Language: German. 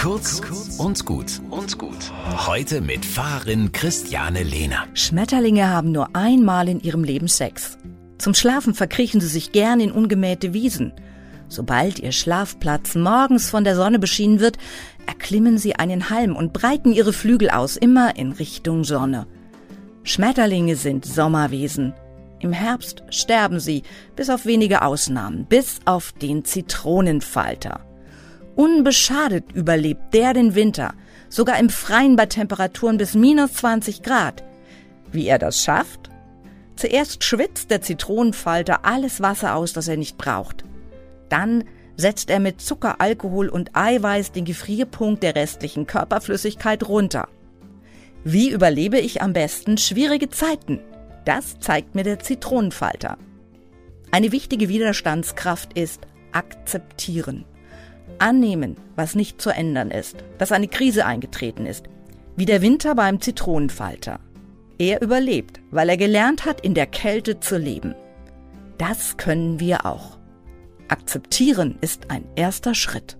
Kurz und gut und gut. Heute mit Fahrerin Christiane Lehner. Schmetterlinge haben nur einmal in ihrem Leben Sex. Zum Schlafen verkriechen sie sich gern in ungemähte Wiesen. Sobald ihr Schlafplatz morgens von der Sonne beschienen wird, erklimmen sie einen Halm und breiten ihre Flügel aus, immer in Richtung Sonne. Schmetterlinge sind Sommerwesen. Im Herbst sterben sie, bis auf wenige Ausnahmen, bis auf den Zitronenfalter. Unbeschadet überlebt der den Winter, sogar im Freien bei Temperaturen bis minus 20 Grad. Wie er das schafft? Zuerst schwitzt der Zitronenfalter alles Wasser aus, das er nicht braucht. Dann setzt er mit Zucker, Alkohol und Eiweiß den Gefrierpunkt der restlichen Körperflüssigkeit runter. Wie überlebe ich am besten schwierige Zeiten? Das zeigt mir der Zitronenfalter. Eine wichtige Widerstandskraft ist akzeptieren. Annehmen, was nicht zu ändern ist, dass eine Krise eingetreten ist, wie der Winter beim Zitronenfalter. Er überlebt, weil er gelernt hat, in der Kälte zu leben. Das können wir auch. Akzeptieren ist ein erster Schritt.